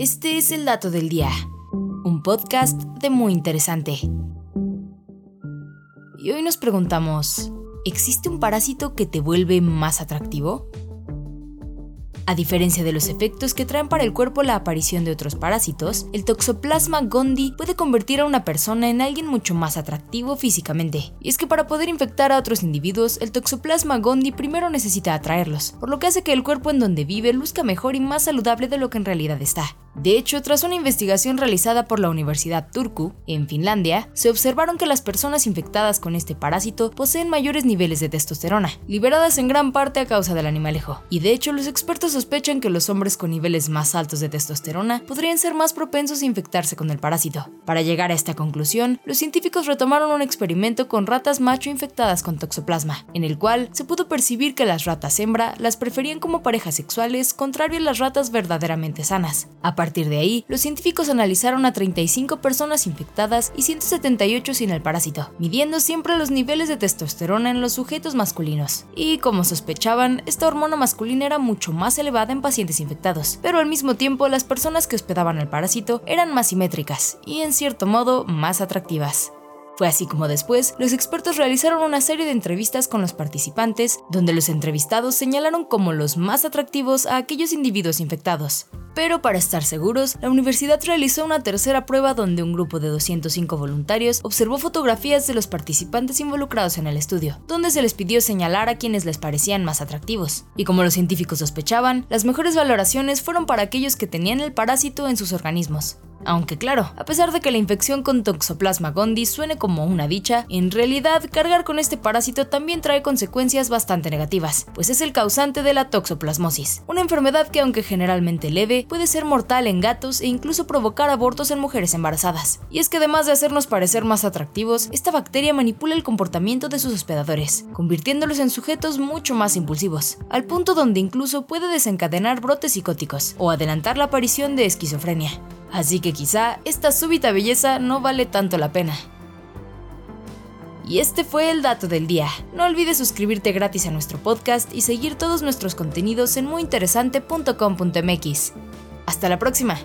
Este es el dato del día, un podcast de muy interesante. Y hoy nos preguntamos, ¿existe un parásito que te vuelve más atractivo? A diferencia de los efectos que traen para el cuerpo la aparición de otros parásitos, el Toxoplasma gondii puede convertir a una persona en alguien mucho más atractivo físicamente. Y es que para poder infectar a otros individuos, el Toxoplasma gondii primero necesita atraerlos, por lo que hace que el cuerpo en donde vive luzca mejor y más saludable de lo que en realidad está. De hecho, tras una investigación realizada por la Universidad Turku, en Finlandia, se observaron que las personas infectadas con este parásito poseen mayores niveles de testosterona, liberadas en gran parte a causa del animalejo. Y de hecho, los expertos sospechan que los hombres con niveles más altos de testosterona podrían ser más propensos a infectarse con el parásito. Para llegar a esta conclusión, los científicos retomaron un experimento con ratas macho infectadas con toxoplasma, en el cual se pudo percibir que las ratas hembra las preferían como parejas sexuales, contrario a las ratas verdaderamente sanas. Partir de ahí, los científicos analizaron a 35 personas infectadas y 178 sin el parásito, midiendo siempre los niveles de testosterona en los sujetos masculinos. Y como sospechaban, esta hormona masculina era mucho más elevada en pacientes infectados, pero al mismo tiempo las personas que hospedaban el parásito eran más simétricas y en cierto modo más atractivas. Fue así como después, los expertos realizaron una serie de entrevistas con los participantes, donde los entrevistados señalaron como los más atractivos a aquellos individuos infectados. Pero para estar seguros, la universidad realizó una tercera prueba donde un grupo de 205 voluntarios observó fotografías de los participantes involucrados en el estudio, donde se les pidió señalar a quienes les parecían más atractivos. Y como los científicos sospechaban, las mejores valoraciones fueron para aquellos que tenían el parásito en sus organismos. Aunque claro, a pesar de que la infección con Toxoplasma gondii suene como una dicha, en realidad cargar con este parásito también trae consecuencias bastante negativas, pues es el causante de la toxoplasmosis, una enfermedad que aunque generalmente leve, puede ser mortal en gatos e incluso provocar abortos en mujeres embarazadas. Y es que además de hacernos parecer más atractivos, esta bacteria manipula el comportamiento de sus hospedadores, convirtiéndolos en sujetos mucho más impulsivos, al punto donde incluso puede desencadenar brotes psicóticos o adelantar la aparición de esquizofrenia. Así que quizá esta súbita belleza no vale tanto la pena. Y este fue el dato del día. No olvides suscribirte gratis a nuestro podcast y seguir todos nuestros contenidos en muyinteresante.com.mx. Hasta la próxima.